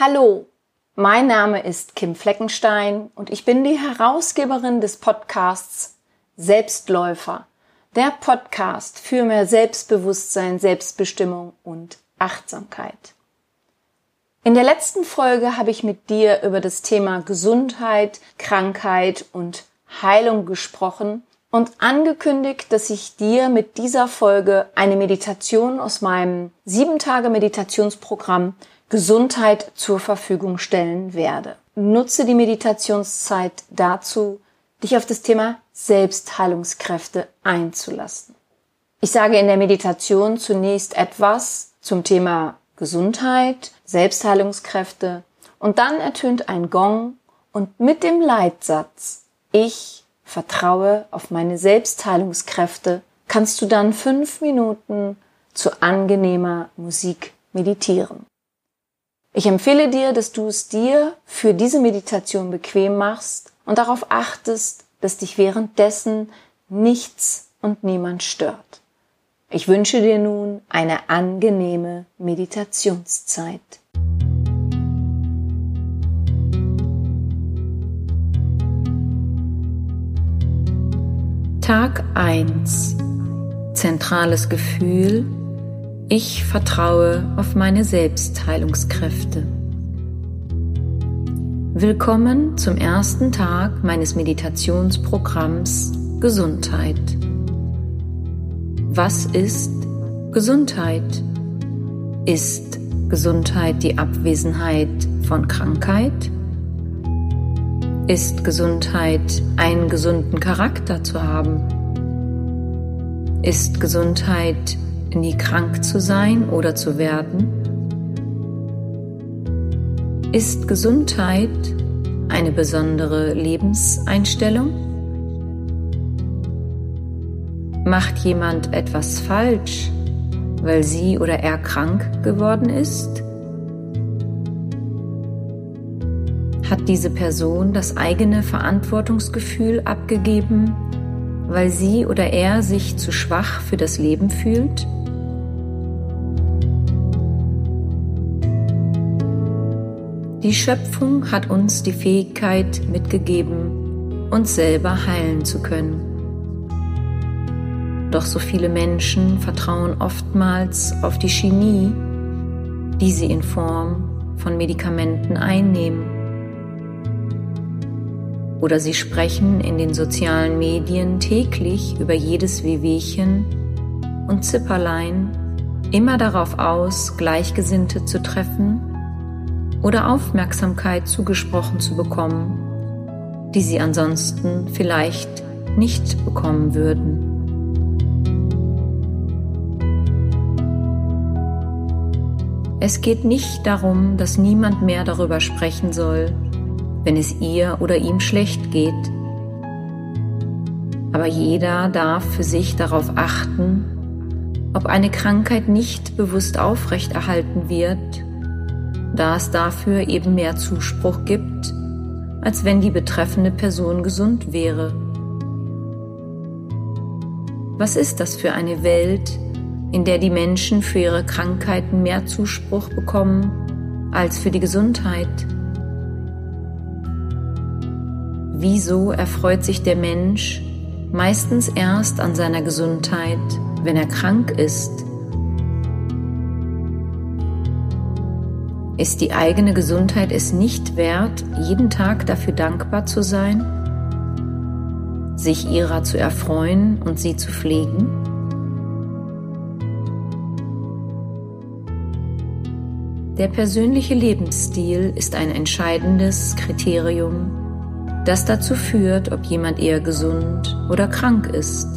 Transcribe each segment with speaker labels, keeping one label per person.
Speaker 1: Hallo, mein Name ist Kim Fleckenstein und ich bin die Herausgeberin des Podcasts Selbstläufer, der Podcast für mehr Selbstbewusstsein, Selbstbestimmung und Achtsamkeit. In der letzten Folge habe ich mit dir über das Thema Gesundheit, Krankheit und Heilung gesprochen und angekündigt, dass ich dir mit dieser Folge eine Meditation aus meinem 7-Tage-Meditationsprogramm Gesundheit zur Verfügung stellen werde. Nutze die Meditationszeit dazu, dich auf das Thema Selbstheilungskräfte einzulassen. Ich sage in der Meditation zunächst etwas zum Thema Gesundheit, Selbstheilungskräfte und dann ertönt ein Gong und mit dem Leitsatz Ich vertraue auf meine Selbstheilungskräfte kannst du dann fünf Minuten zu angenehmer Musik meditieren. Ich empfehle dir, dass du es dir für diese Meditation bequem machst und darauf achtest, dass dich währenddessen nichts und niemand stört. Ich wünsche dir nun eine angenehme Meditationszeit. Tag 1 Zentrales Gefühl ich vertraue auf meine Selbstheilungskräfte. Willkommen zum ersten Tag meines Meditationsprogramms Gesundheit. Was ist Gesundheit? Ist Gesundheit die Abwesenheit von Krankheit? Ist Gesundheit einen gesunden Charakter zu haben? Ist Gesundheit nie krank zu sein oder zu werden? Ist Gesundheit eine besondere Lebenseinstellung? Macht jemand etwas falsch, weil sie oder er krank geworden ist? Hat diese Person das eigene Verantwortungsgefühl abgegeben, weil sie oder er sich zu schwach für das Leben fühlt? Die Schöpfung hat uns die Fähigkeit mitgegeben, uns selber heilen zu können. Doch so viele Menschen vertrauen oftmals auf die Chemie, die sie in Form von Medikamenten einnehmen. Oder sie sprechen in den sozialen Medien täglich über jedes Wehwehchen und Zipperlein, immer darauf aus, Gleichgesinnte zu treffen oder Aufmerksamkeit zugesprochen zu bekommen, die sie ansonsten vielleicht nicht bekommen würden. Es geht nicht darum, dass niemand mehr darüber sprechen soll, wenn es ihr oder ihm schlecht geht. Aber jeder darf für sich darauf achten, ob eine Krankheit nicht bewusst aufrechterhalten wird da es dafür eben mehr Zuspruch gibt, als wenn die betreffende Person gesund wäre. Was ist das für eine Welt, in der die Menschen für ihre Krankheiten mehr Zuspruch bekommen als für die Gesundheit? Wieso erfreut sich der Mensch meistens erst an seiner Gesundheit, wenn er krank ist? Ist die eigene Gesundheit es nicht wert, jeden Tag dafür dankbar zu sein, sich ihrer zu erfreuen und sie zu pflegen? Der persönliche Lebensstil ist ein entscheidendes Kriterium, das dazu führt, ob jemand eher gesund oder krank ist.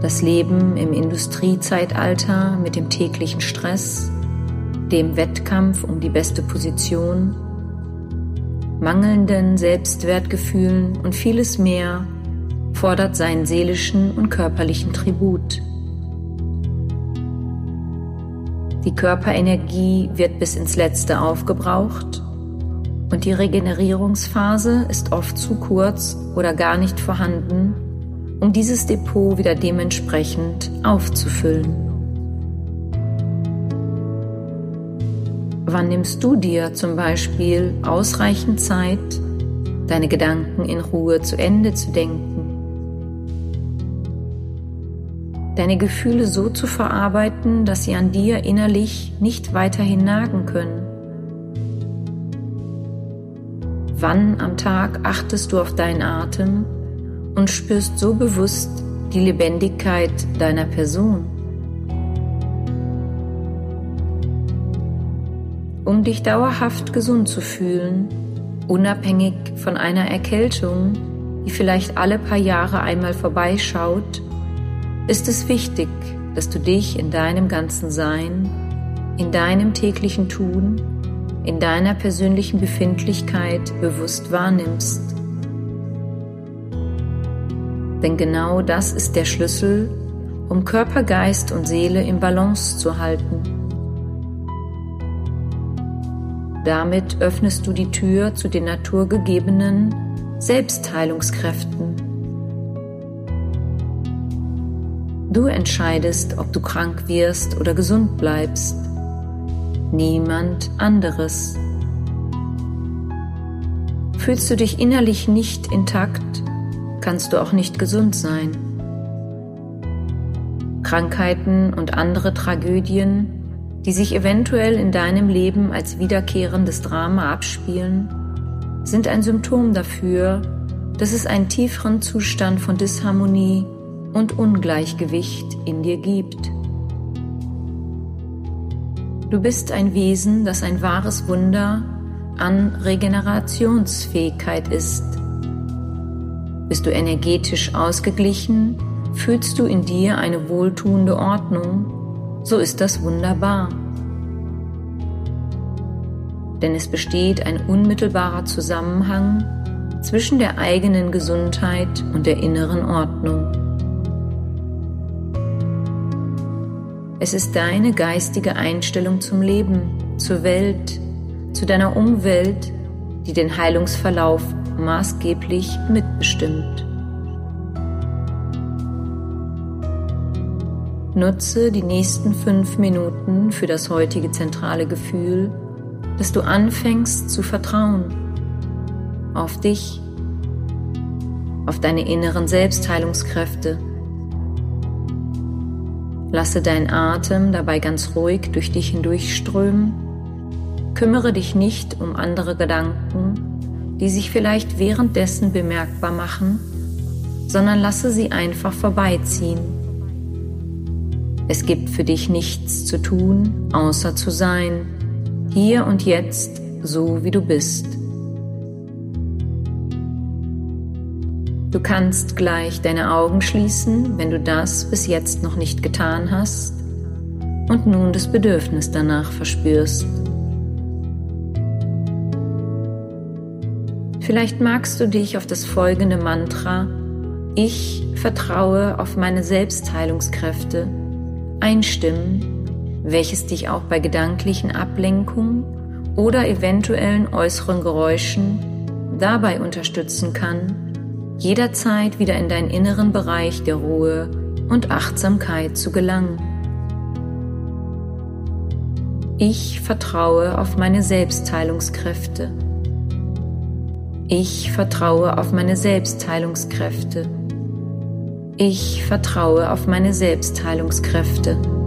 Speaker 1: Das Leben im Industriezeitalter mit dem täglichen Stress, dem Wettkampf um die beste Position, mangelnden Selbstwertgefühlen und vieles mehr fordert seinen seelischen und körperlichen Tribut. Die Körperenergie wird bis ins Letzte aufgebraucht die Regenerierungsphase ist oft zu kurz oder gar nicht vorhanden, um dieses Depot wieder dementsprechend aufzufüllen. Wann nimmst du dir zum Beispiel ausreichend Zeit, deine Gedanken in Ruhe zu Ende zu denken? Deine Gefühle so zu verarbeiten, dass sie an dir innerlich nicht weiterhin nagen können. Wann am Tag achtest du auf deinen Atem und spürst so bewusst die Lebendigkeit deiner Person? Um dich dauerhaft gesund zu fühlen, unabhängig von einer Erkältung, die vielleicht alle paar Jahre einmal vorbeischaut, ist es wichtig, dass du dich in deinem ganzen Sein, in deinem täglichen Tun, in deiner persönlichen Befindlichkeit bewusst wahrnimmst. Denn genau das ist der Schlüssel, um Körper, Geist und Seele im Balance zu halten. Damit öffnest du die Tür zu den naturgegebenen Selbstheilungskräften. Du entscheidest, ob du krank wirst oder gesund bleibst. Niemand anderes. Fühlst du dich innerlich nicht intakt, kannst du auch nicht gesund sein. Krankheiten und andere Tragödien die sich eventuell in deinem Leben als wiederkehrendes Drama abspielen, sind ein Symptom dafür, dass es einen tieferen Zustand von Disharmonie und Ungleichgewicht in dir gibt. Du bist ein Wesen, das ein wahres Wunder an Regenerationsfähigkeit ist. Bist du energetisch ausgeglichen, fühlst du in dir eine wohltuende Ordnung so ist das wunderbar. Denn es besteht ein unmittelbarer Zusammenhang zwischen der eigenen Gesundheit und der inneren Ordnung. Es ist deine geistige Einstellung zum Leben, zur Welt, zu deiner Umwelt, die den Heilungsverlauf maßgeblich mitbestimmt. Nutze die nächsten fünf Minuten für das heutige zentrale Gefühl, dass du anfängst zu vertrauen auf dich, auf deine inneren Selbstheilungskräfte. Lasse deinen Atem dabei ganz ruhig durch dich hindurchströmen. Kümmere dich nicht um andere Gedanken, die sich vielleicht währenddessen bemerkbar machen, sondern lasse sie einfach vorbeiziehen es gibt für dich nichts zu tun, außer zu sein, hier und jetzt, so wie du bist. Du kannst gleich deine Augen schließen, wenn du das bis jetzt noch nicht getan hast und nun das Bedürfnis danach verspürst. Vielleicht magst du dich auf das folgende Mantra Ich vertraue auf meine Selbstheilungskräfte einstimmen, welches dich auch bei gedanklichen Ablenkungen oder eventuellen äußeren Geräuschen dabei unterstützen kann, jederzeit wieder in deinen inneren Bereich der Ruhe und Achtsamkeit zu gelangen. Ich vertraue auf meine Selbstheilungskräfte. Ich vertraue auf meine Selbstheilungskräfte. Ich vertraue auf meine Selbstheilungskräfte.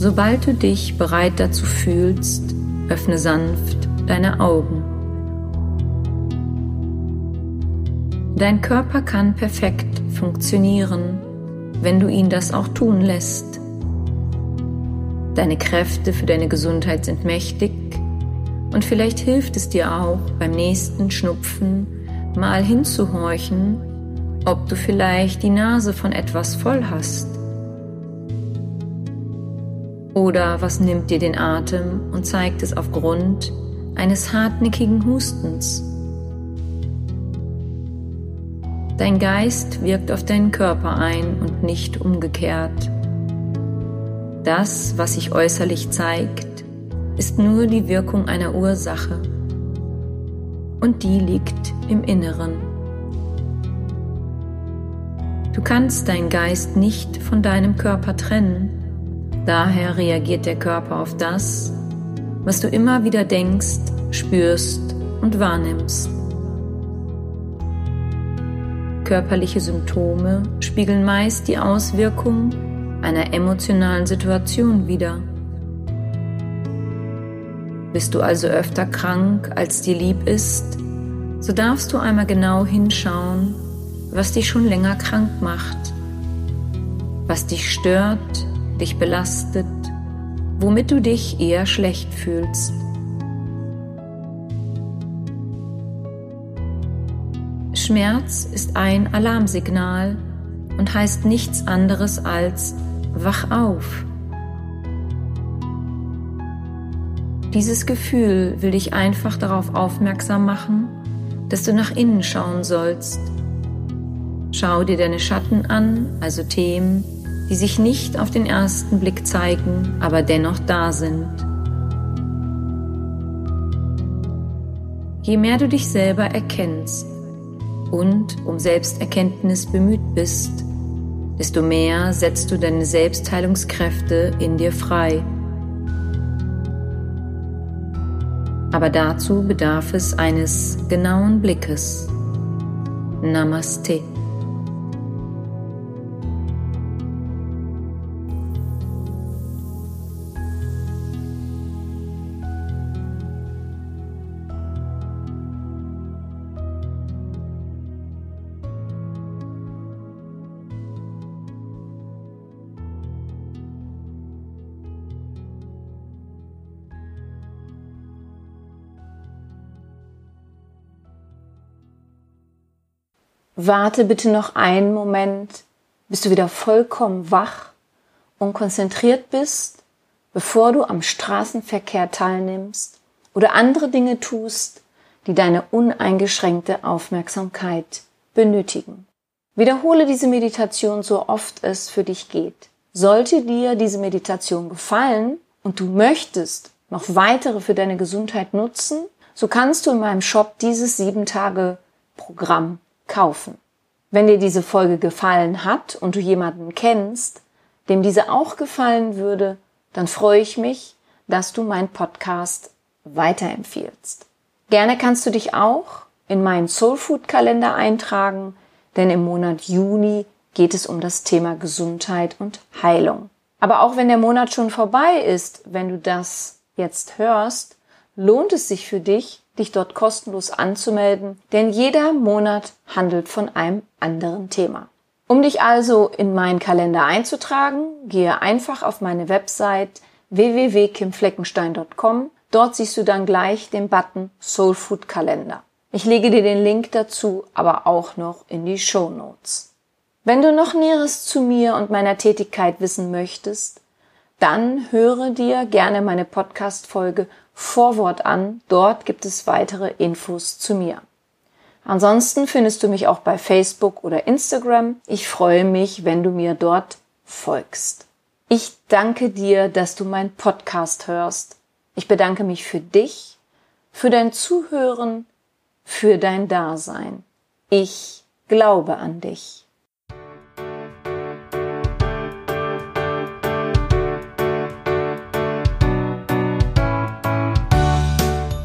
Speaker 1: Sobald du dich bereit dazu fühlst, öffne sanft deine Augen. Dein Körper kann perfekt funktionieren, wenn du ihn das auch tun lässt. Deine Kräfte für deine Gesundheit sind mächtig und vielleicht hilft es dir auch beim nächsten Schnupfen mal hinzuhorchen, ob du vielleicht die Nase von etwas voll hast. Oder was nimmt dir den Atem und zeigt es aufgrund eines hartnäckigen Hustens? Dein Geist wirkt auf deinen Körper ein und nicht umgekehrt. Das, was sich äußerlich zeigt, ist nur die Wirkung einer Ursache und die liegt im Inneren. Du kannst deinen Geist nicht von deinem Körper trennen, daher reagiert der Körper auf das, was du immer wieder denkst, spürst und wahrnimmst. Körperliche Symptome spiegeln meist die Auswirkung einer emotionalen Situation wider. Bist du also öfter krank, als dir lieb ist, so darfst du einmal genau hinschauen, was dich schon länger krank macht, was dich stört, dich belastet, womit du dich eher schlecht fühlst. Schmerz ist ein Alarmsignal und heißt nichts anderes als Wach auf. Dieses Gefühl will dich einfach darauf aufmerksam machen, dass du nach innen schauen sollst. Schau dir deine Schatten an, also Themen, die sich nicht auf den ersten Blick zeigen, aber dennoch da sind. Je mehr du dich selber erkennst und um Selbsterkenntnis bemüht bist, desto mehr setzt du deine Selbstheilungskräfte in dir frei. Aber dazu bedarf es eines genauen Blickes. Namaste. Warte bitte noch einen Moment, bis du wieder vollkommen wach und konzentriert bist, bevor du am Straßenverkehr teilnimmst oder andere Dinge tust, die deine uneingeschränkte Aufmerksamkeit benötigen. Wiederhole diese Meditation so oft es für dich geht. Sollte dir diese Meditation gefallen und du möchtest noch weitere für deine Gesundheit nutzen, so kannst du in meinem Shop dieses sieben Tage Programm kaufen. Wenn dir diese Folge gefallen hat und du jemanden kennst, dem diese auch gefallen würde, dann freue ich mich, dass du meinen Podcast weiterempfiehlst. Gerne kannst du dich auch in meinen Soulfood Kalender eintragen, denn im Monat Juni geht es um das Thema Gesundheit und Heilung. Aber auch wenn der Monat schon vorbei ist, wenn du das jetzt hörst, lohnt es sich für dich, dich dort kostenlos anzumelden, denn jeder Monat handelt von einem anderen Thema. Um dich also in meinen Kalender einzutragen, gehe einfach auf meine Website www.kimfleckenstein.com. Dort siehst du dann gleich den Button Soul Food Kalender. Ich lege dir den Link dazu aber auch noch in die Show Notes. Wenn du noch Näheres zu mir und meiner Tätigkeit wissen möchtest, dann höre dir gerne meine Podcast-Folge Vorwort an. Dort gibt es weitere Infos zu mir. Ansonsten findest du mich auch bei Facebook oder Instagram. Ich freue mich, wenn du mir dort folgst. Ich danke dir, dass du meinen Podcast hörst. Ich bedanke mich für dich, für dein Zuhören, für dein Dasein. Ich glaube an dich.